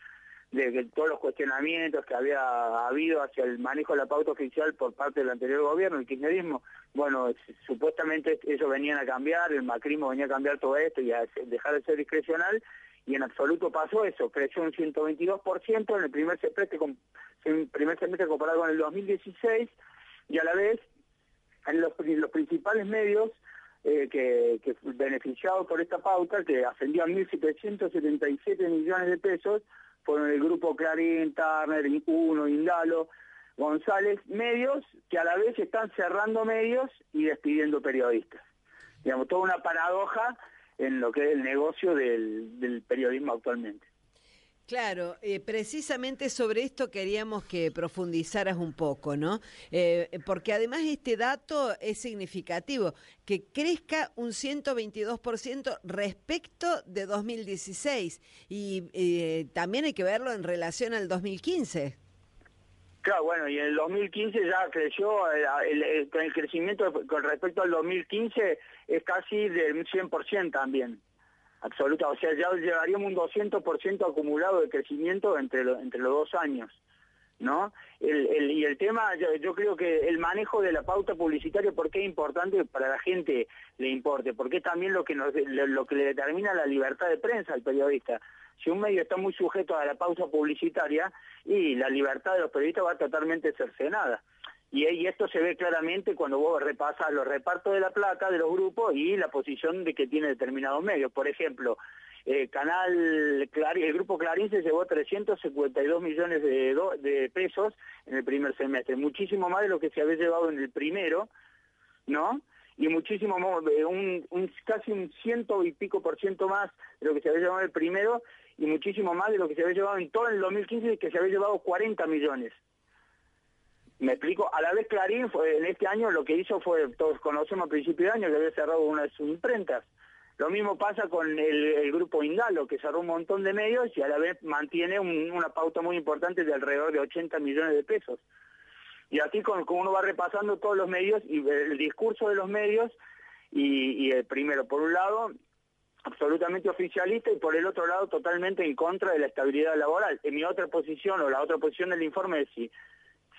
de todos los cuestionamientos que había habido hacia el manejo de la pauta oficial por parte del anterior gobierno, el kirchnerismo, bueno, es- supuestamente ellos venían a cambiar, el macrismo venía a cambiar todo esto y a dejar de ser discrecional, y en absoluto pasó eso, creció un 122% en el primer semestre, en primer semestre comparado con el 2016 y a la vez en los, principales medios eh, que, que beneficiados por esta pauta, que ascendían 1.777 millones de pesos, fueron el grupo Clarín, Turner, Uno, Indalo, González, medios que a la vez están cerrando medios y despidiendo periodistas. Digamos, toda una paradoja en lo que es el negocio del periodismo actualmente. Claro, eh, precisamente sobre esto queríamos que profundizaras un poco, ¿no? Eh, porque además este dato es significativo, que crezca un 122% respecto de 2016 y eh, también hay que verlo en relación al 2015. Claro, bueno, y en el 2015 ya creció, el, el crecimiento con respecto al 2015 es casi del 100% también absoluta, o sea, ya llevaríamos un 200% acumulado de crecimiento entre, entre los dos años. ¿No? El, y el tema, yo, creo que el manejo de la pauta publicitaria, ¿por qué es importante para la gente le importe? Porque es también lo que, nos, lo que le determina la libertad de prensa al periodista. Si un medio está muy sujeto a la pauta publicitaria, y la libertad de los periodistas va totalmente cercenada. Y, esto se ve claramente cuando vos repasas los repartos de la plata de los grupos y la posición de que tiene determinados medios. Por ejemplo, eh, Canal el grupo Clarín se llevó 352 millones de, pesos en el primer semestre, muchísimo más de lo que se había llevado en el primero, ¿no? Y muchísimo más, eh, un, casi un ciento y pico por ciento más de lo que se había llevado en el primero y muchísimo más de lo que se había llevado en todo el 2015 que se había llevado 40 millones. Me explico, a la vez Clarín en este año lo que hizo fue, todos conocemos a principio de año que había cerrado una de sus imprentas. Lo mismo pasa con el, grupo Indalo, que cerró un montón de medios y a la vez mantiene una pauta muy importante de alrededor de 80 millones de pesos. Y así como uno va repasando todos los medios y el discurso de los medios, y, y el primero, por un lado, absolutamente oficialista y por el otro lado totalmente en contra de la estabilidad laboral. En mi otra posición o la otra posición del informe es si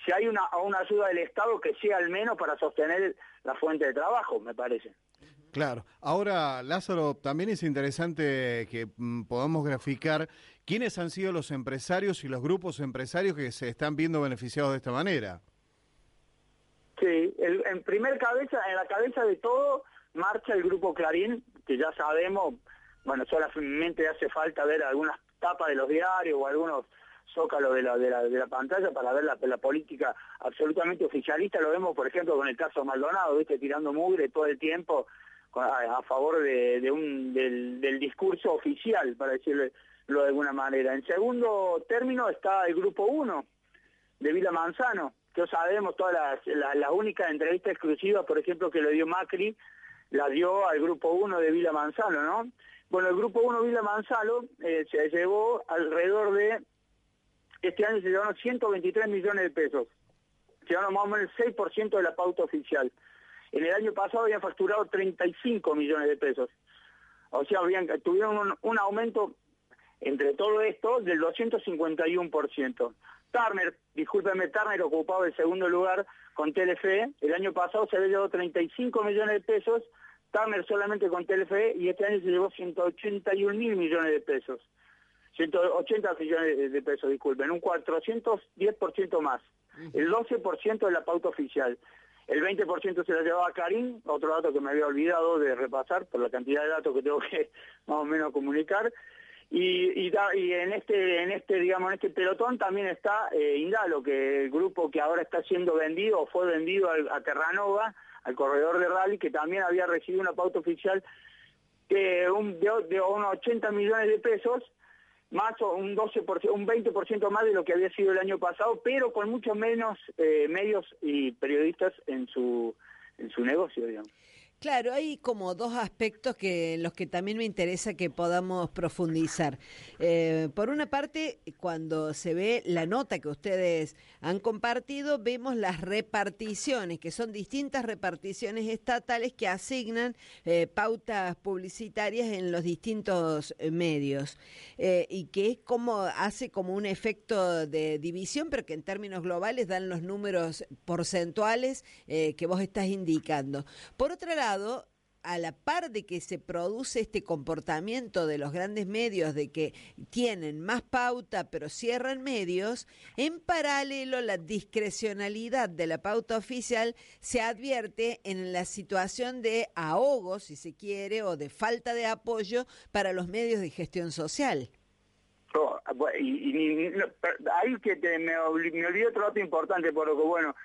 si hay una, una ayuda del Estado que sea al menos para sostener la fuente de trabajo, me parece. Claro. Ahora, Lázaro, también es interesante que mm, podamos graficar quiénes han sido los empresarios y los grupos empresarios que se están viendo beneficiados de esta manera. Sí, en primer cabeza, en la cabeza de todo marcha el grupo Clarín, que ya sabemos, bueno, solamente hace falta ver algunas tapas de los diarios o algunos zócalo de la, de la, de la pantalla para ver la, la, política absolutamente oficialista. Lo vemos, por ejemplo, con el caso Maldonado, ¿viste? tirando mugre todo el tiempo a, favor de, un, del, del, discurso oficial, para decirlo de alguna manera. En segundo término está el Grupo 1 de Vila Manzano, que sabemos todas las, la, la única entrevista exclusiva, por ejemplo, que le dio Macri, la dio al Grupo 1 de Vila Manzano, ¿no? Bueno, el Grupo 1 Vila Manzano eh, se llevó alrededor de este año se llevaron 123 millones de pesos. Se llevaron más o menos el 6% de la pauta oficial. En el año pasado habían facturado 35 millones de pesos. O sea, habían, tuvieron un, aumento entre todo esto del 251%. Turner, discúlpeme, Turner ocupado el segundo lugar con Telefe. El año pasado se había llevado 35 millones de pesos, Turner solamente con Telefe, y este año se llevó 181 mil millones de pesos. 180 millones de pesos, disculpen, un 410% más. El 12% de la pauta oficial. El 20% se la llevaba Karim, otro dato que me había olvidado de repasar por la cantidad de datos que tengo que (laughs) más o menos comunicar. Y, y, en este en este digamos en este pelotón también está eh, Indalo, que el grupo que ahora está siendo vendido o fue vendido a, Terranova, al corredor de rally, que también había recibido una pauta oficial de, un, de, de unos 80 millones de pesos más o un 12%, un 20% más de lo que había sido el año pasado, pero con mucho menos eh, medios y periodistas en su, en su negocio, digamos. Claro, hay como dos aspectos que en los que también me interesa que podamos profundizar. Eh, por una parte, cuando se ve la nota que ustedes han compartido, vemos las reparticiones, que son distintas reparticiones estatales que asignan eh, pautas publicitarias en los distintos eh, medios y que es como hace como un efecto de división, pero que en términos globales dan los números porcentuales que vos estás indicando. Por otro lado, a la par de que se produce este comportamiento de los grandes medios de que tienen más pauta pero cierran medios, en paralelo la discrecionalidad de la pauta oficial se advierte en la situación de ahogo, si se quiere, o de falta de apoyo para los medios de gestión social. y, ahí que te, me, me olvidé otro dato importante, por lo que bueno,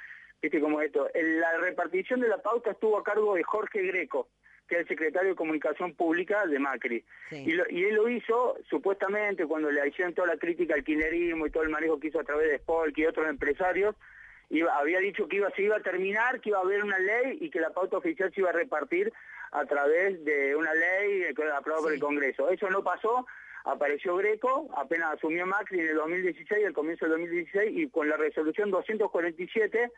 viste como esto, la repartición de la pauta estuvo a cargo de Jorge Greco, que es el secretario de Comunicación Pública de Macri. Y, él lo hizo supuestamente cuando le hicieron toda la crítica al quinerismo y todo el manejo que hizo a través de Spolk y otros empresarios, iba, había dicho que iba, se iba a terminar, que iba a haber una ley y que la pauta oficial se iba a repartir a través de una ley aprobada por el Congreso. Eso no pasó, apareció Greco, apenas asumió Macri en el 2016, al comienzo del 2016, y con la resolución 247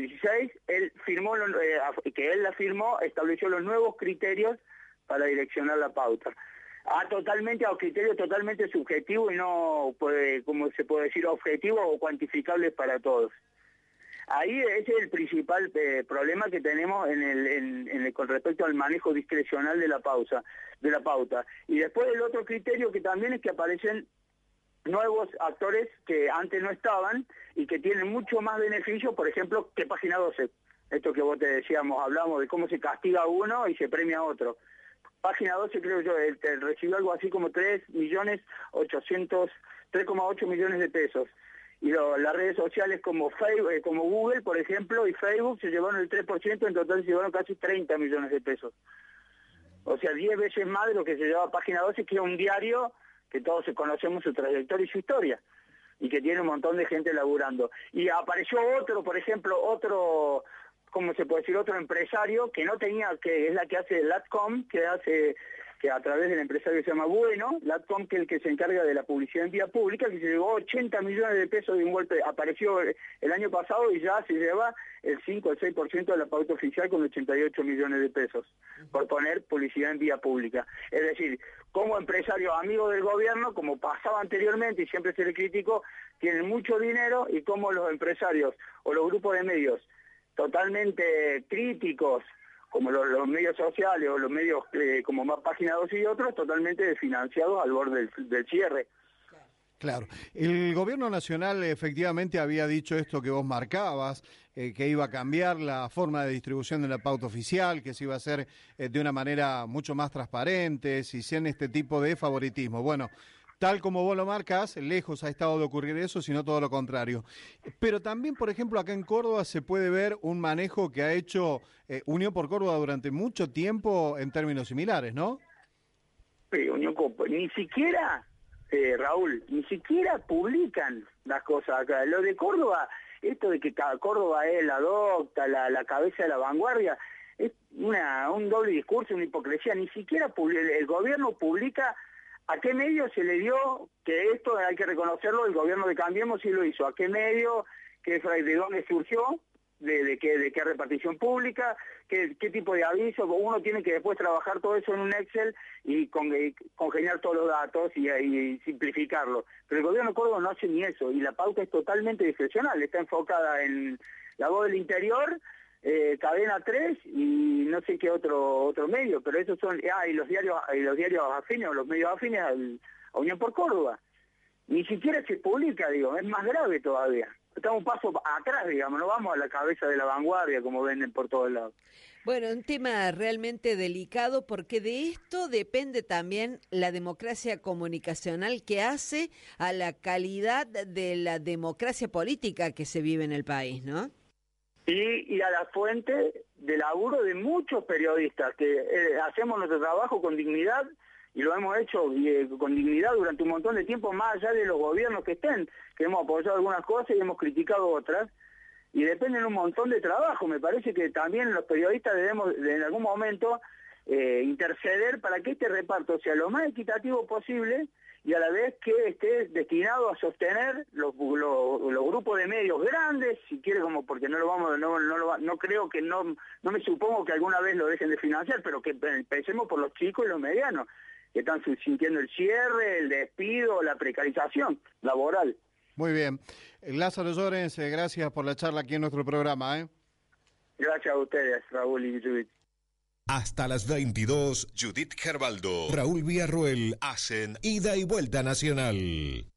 16, él firmó, eh, que él la firmó, estableció los nuevos criterios para direccionar la pauta. A totalmente, a criterios totalmente subjetivos y no, puede, como se puede decir, objetivos o cuantificables para todos. Ahí ese es el principal eh, problema que tenemos con respecto al manejo discrecional de la pausa, de la pauta. Y después el otro criterio que también es que aparecen nuevos actores que antes no estaban y que tienen mucho más beneficio, por ejemplo, que Página 12. Esto que vos te decíamos, hablamos de cómo se castiga a uno y se premia a otro. Página 12 creo yo, recibió algo así como 3 millones 800, 3,8 millones de pesos. Y las redes sociales como Facebook, eh, como Google, por ejemplo, y Facebook se llevaron el 3%, en total se llevaron casi 30 millones de pesos. O sea, 10 veces más de lo que se llevaba Página 12, que era un diario que todos conocemos su trayectoria y su historia y que tiene un montón de gente laburando. Y apareció otro, por ejemplo, otro, ¿cómo se puede decir? Otro empresario que no tenía, que es la que hace Latcom, que hace que a través del empresario que se llama Bueno, Latcom, que es el que se encarga de la publicidad en vía pública, que se llevó 80 millones de pesos de un golpe, apareció el año pasado y ya se lleva el 5 o el 6% de la pauta oficial con 88 millones de pesos por poner publicidad en vía pública. Es decir, como empresario amigo del gobierno, como pasaba anteriormente y siempre se le criticó, tienen mucho dinero y como los empresarios o los grupos de medios totalmente críticos como los, medios sociales o los medios eh, como más Página 2 y otros, totalmente desfinanciados al borde del, cierre. Claro. El gobierno nacional efectivamente había dicho esto que vos marcabas, eh, que iba a cambiar la forma de distribución de la pauta oficial, que se iba a hacer eh, de una manera mucho más transparente, si sin este tipo de favoritismo. Bueno, tal como vos lo marcas, lejos ha estado de ocurrir eso, sino todo lo contrario. Pero también, por ejemplo, acá en Córdoba se puede ver un manejo que ha hecho eh, Unión por Córdoba durante mucho tiempo en términos similares, ¿no? Sí, Unión ni siquiera, eh, Raúl, ni siquiera publican las cosas acá. Lo de Córdoba, esto de que Córdoba es la docta, la, cabeza de la vanguardia, es un doble discurso, una hipocresía. Ni siquiera el gobierno publica ¿A qué medio se le dio que esto hay que reconocerlo? El gobierno de Cambiemos sí lo hizo. ¿A qué medio? ¿Qué, ¿De dónde surgió? De, qué, repartición pública, qué, tipo de aviso, uno tiene que después trabajar todo eso en un Excel y, con, congeniar todos los datos y, simplificarlo. Pero el gobierno de Córdoba no hace ni eso y la pauta es totalmente discrecional, está enfocada en la voz del interior eh, Cadena 3 y no sé qué otro otro medio, pero esos son, ah, y los diarios, y los diarios afines o los medios afines a Unión por Córdoba. Ni siquiera se publica, digo, es más grave todavía. Estamos un paso atrás, digamos, no vamos a la cabeza de la vanguardia como venden por todos lados. Bueno, un tema realmente delicado porque de esto depende también la democracia comunicacional que hace a la calidad de la democracia política que se vive en el país, ¿no? Y, a la fuente de laburo de muchos periodistas que eh, hacemos nuestro trabajo con dignidad y lo hemos hecho eh, con dignidad durante un montón de tiempo, más allá de los gobiernos que estén, que hemos apoyado algunas cosas y hemos criticado otras, y dependen un montón de trabajo. Me parece que también los periodistas debemos en algún momento eh, interceder para que este reparto sea lo más equitativo posible y a la vez que esté destinado a sostener los, los, grupos de medios grandes, si quiere como porque no lo vamos, no, no, no creo que no, no me supongo que alguna vez lo dejen de financiar, pero que pensemos por los chicos y los medianos, que están sintiendo el cierre, el despido, la precarización laboral. Muy bien. Lázaro Llorens, eh, gracias por la charla aquí en nuestro programa. ¿eh? Gracias a ustedes, Raúl y Judith. Hasta las 22, Judith Gerbaldo, Raúl Villarruel hacen ida y vuelta nacional.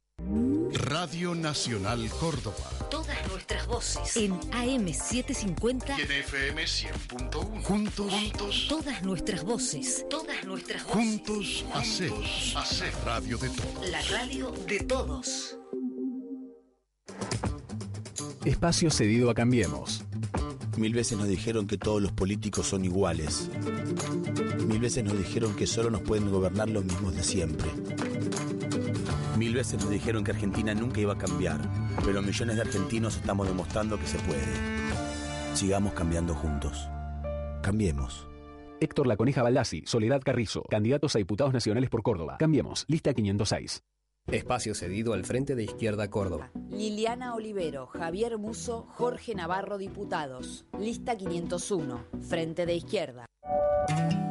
Radio Nacional Córdoba. Todas nuestras voces. En AM750. Y en FM 100.1. Juntos. Juntos. Todas nuestras voces. Todas nuestras voces. Juntos hacemos. Hacer radio de todos. La radio de todos. Espacio cedido a Cambiemos. Mil veces nos dijeron que todos los políticos son iguales. Mil veces nos dijeron que solo nos pueden gobernar los mismos de siempre. Mil veces nos dijeron que Argentina nunca iba a cambiar, pero millones de argentinos estamos demostrando que se puede. Sigamos cambiando juntos. Cambiemos. Héctor La Coneja Baldassi, Soledad Carrizo, candidatos a diputados nacionales por Córdoba. Cambiemos, lista 506. Espacio cedido al Frente de Izquierda Córdoba. Liliana Olivero, Javier Muso, Jorge Navarro, diputados. Lista 501, Frente de Izquierda.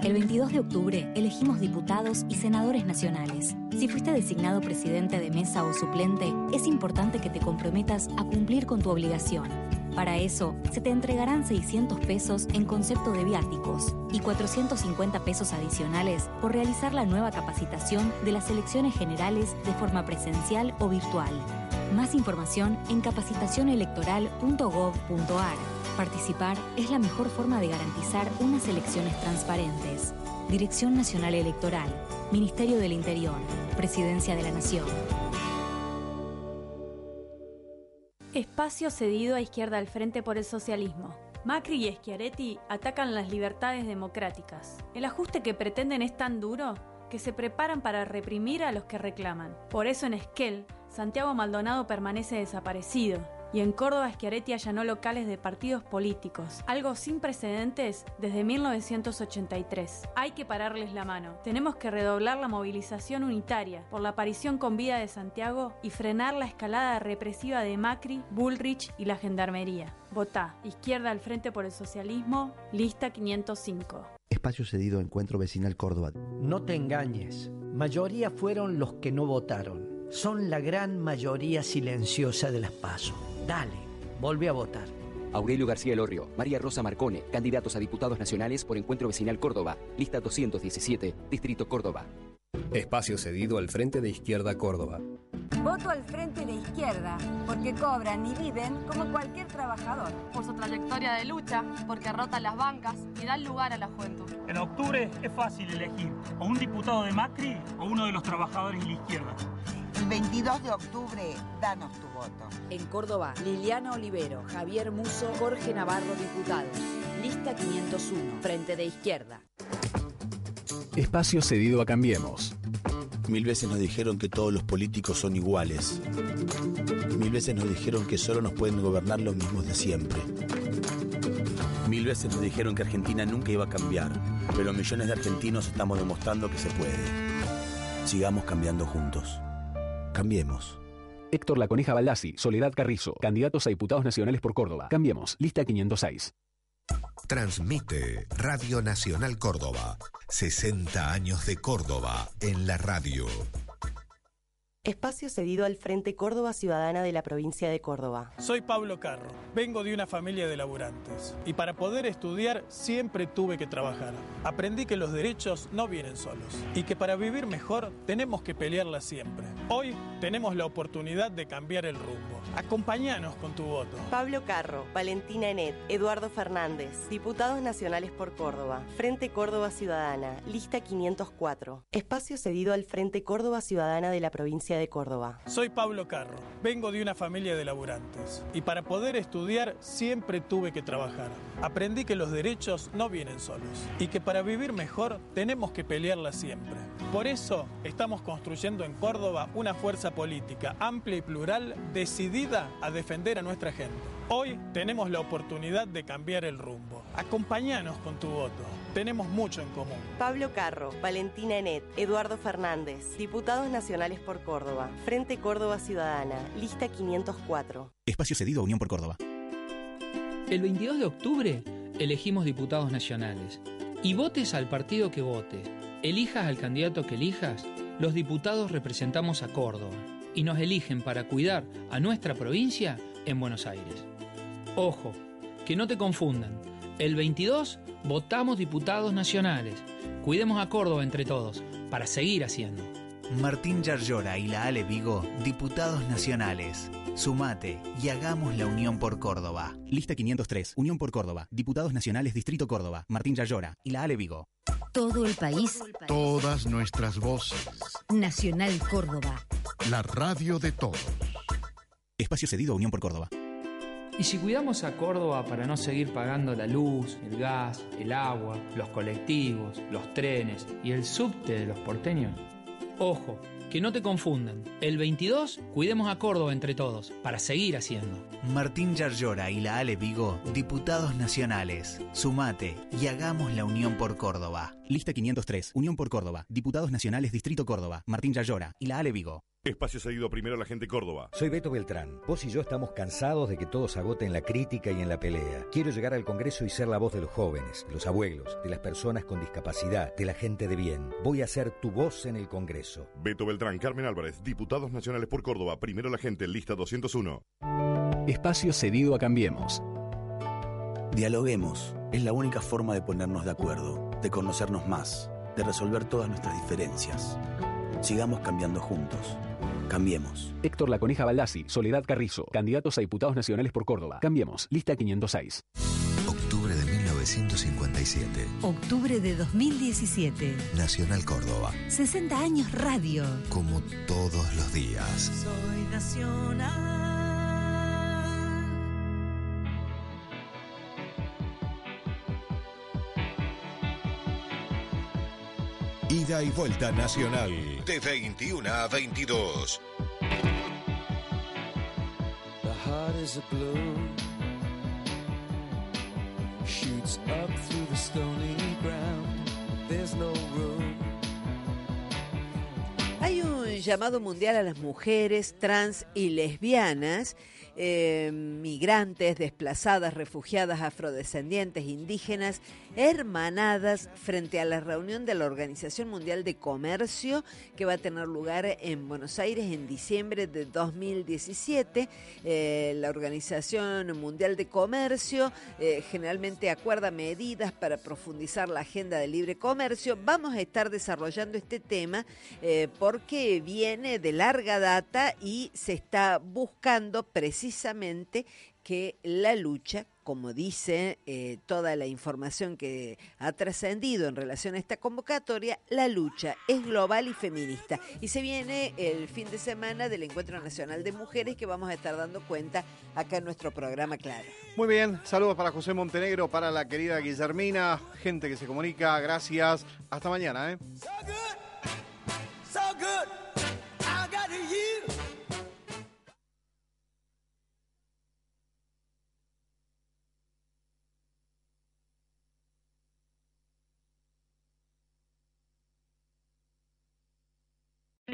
El 22 de octubre elegimos diputados y senadores nacionales. Si fuiste designado presidente de mesa o suplente, es importante que te comprometas a cumplir con tu obligación. Para eso, se te entregarán 600 pesos en concepto de viáticos y 450 pesos adicionales por realizar la nueva capacitación de las elecciones generales de forma presencial o virtual. Más información en capacitacionelectoral.gov.ar. Participar es la mejor forma de garantizar unas elecciones transparentes. Dirección Nacional Electoral, Ministerio del Interior, Presidencia de la Nación. Espacio cedido a izquierda al frente por el socialismo. Macri y Schiaretti atacan las libertades democráticas. El ajuste que pretenden es tan duro que se preparan para reprimir a los que reclaman. Por eso en Esquel, Santiago Maldonado permanece desaparecido y en Córdoba Schiaretti allanó locales de partidos políticos, algo sin precedentes desde 1983. Hay que pararles la mano. Tenemos que redoblar la movilización unitaria por la aparición con vida de Santiago y frenar la escalada represiva de Macri, Bullrich y la Gendarmería. Votá, izquierda al frente por el socialismo, lista 505. Espacio cedido Encuentro Vecinal Córdoba. No te engañes, mayoría fueron los que no votaron. Son la gran mayoría silenciosa de las PASO. Dale, vuelve a votar. Aurelio García Elorrio, María Rosa Marcone, candidatos a diputados nacionales por Encuentro Vecinal Córdoba, lista 217, Distrito Córdoba. Espacio cedido al Frente de Izquierda Córdoba. Voto al Frente de Izquierda, porque cobran y viven como cualquier trabajador. Por su trayectoria de lucha, porque rotan las bancas y dan lugar a la juventud. En octubre es fácil elegir o un diputado de Macri o uno de los trabajadores de la izquierda. El 22 de octubre, danos tu voto. En Córdoba, Liliana Olivero, Javier Muso, Jorge Navarro, diputados. Lista 501, Frente de Izquierda. Espacio cedido a Cambiemos. Mil veces nos dijeron que todos los políticos son iguales. Mil veces nos dijeron que solo nos pueden gobernar los mismos de siempre. Mil veces nos dijeron que Argentina nunca iba a cambiar, pero millones de argentinos estamos demostrando que se puede. Sigamos cambiando juntos. Cambiemos. Héctor La Coneja Baldassi, Soledad Carrizo, candidatos a diputados nacionales por Córdoba. Cambiemos, lista 506. Transmite Radio Nacional Córdoba. 60 años de Córdoba en la radio. Espacio cedido al Frente Córdoba Ciudadana de la provincia de Córdoba. Soy Pablo Carro, vengo de una familia de laburantes y para poder estudiar siempre tuve que trabajar. Aprendí que los derechos no vienen solos y que para vivir mejor tenemos que pelearla siempre. Hoy tenemos la oportunidad de cambiar el rumbo. Acompáñanos con tu voto. Pablo Carro, Valentina Enet, Eduardo Fernández, diputados nacionales por Córdoba. Frente Córdoba Ciudadana, lista 504. Espacio cedido al Frente Córdoba Ciudadana de la provincia de Córdoba. Soy Pablo Carro, vengo de una familia de laburantes y para poder estudiar siempre tuve que trabajar. Aprendí que los derechos no vienen solos y que para vivir mejor tenemos que pelearla siempre. Por eso estamos construyendo en Córdoba una fuerza política amplia y plural decidida a defender a nuestra gente. Hoy tenemos la oportunidad de cambiar el rumbo. Acompáñanos con tu voto. Tenemos mucho en común. Pablo Carro, Valentina Enet, Eduardo Fernández, diputados nacionales por Córdoba. Frente Córdoba Ciudadana, lista 504. Espacio cedido a Unión por Córdoba. El 22 de octubre elegimos diputados nacionales. Y votes al partido que vote, elijas al candidato que elijas, los diputados representamos a Córdoba y nos eligen para cuidar a nuestra provincia en Buenos Aires. Ojo, que no te confundan. El 22 votamos diputados nacionales. Cuidemos a Córdoba entre todos, para seguir haciendo. Martín Yarlora y la Ale Vigo, diputados nacionales. Sumate y hagamos la Unión por Córdoba. Lista 503, Unión por Córdoba, Diputados Nacionales Distrito Córdoba, Martín Yarlora y la Ale Vigo. Todo el país. Todas nuestras voces. Nacional Córdoba. La radio de todos. Espacio cedido a Unión por Córdoba. Y si cuidamos a Córdoba para no seguir pagando la luz, el gas, el agua, los colectivos, los trenes y el subte de los porteños, ojo, que no te confundan. El 22, cuidemos a Córdoba entre todos, para seguir haciendo. Martín Yarlora y la Ale Vigo, diputados nacionales. Sumate y hagamos la Unión por Córdoba. Lista 503, Unión por Córdoba, Diputados Nacionales Distrito Córdoba, Martín Yarlora y la Ale Vigo. Espacio cedido primero a la gente Córdoba. Soy Beto Beltrán. Vos y yo estamos cansados de que todo se agote en la crítica y en la pelea. Quiero llegar al Congreso y ser la voz de los jóvenes, de los abuelos, de las personas con discapacidad, de la gente de bien. Voy a ser tu voz en el Congreso. Beto Beltrán, Carmen Álvarez, Diputados Nacionales por Córdoba, primero la gente, lista 201. Espacio cedido a Cambiemos. Dialoguemos. Es la única forma de ponernos de acuerdo, de conocernos más, de resolver todas nuestras diferencias. Sigamos cambiando juntos. Cambiemos. Héctor La Coneja Baldassi, Soledad Carrizo, candidatos a diputados nacionales por Córdoba. Cambiemos. Lista 506. Octubre de 1957. Octubre de 2017. Nacional Córdoba. 60 años radio. Como todos los días. Soy nacional. Ida y vuelta nacional. De 21 a 22. The heart is a blue. Shoots up through the stony ground. There's no room. Hay un llamado mundial a las mujeres trans y lesbianas, eh, migrantes, desplazadas, refugiadas, afrodescendientes, indígenas, hermanadas frente a la reunión de la Organización Mundial de Comercio que va a tener lugar en Buenos Aires en diciembre de 2017. Eh, la Organización Mundial de Comercio eh, generalmente acuerda medidas para profundizar la agenda de libre comercio. Vamos a estar desarrollando este tema porque viene de larga data y se está buscando precisamente que la lucha, como dice eh, toda la información que ha trascendido en relación a esta convocatoria, la lucha es global y feminista. Y se viene el fin de semana del Encuentro Nacional de Mujeres que vamos a estar dando cuenta acá en nuestro programa Claro. Muy bien, saludos para José Montenegro, para la querida Guillermina, gente que se comunica, gracias. Hasta mañana, ¿eh? So good, I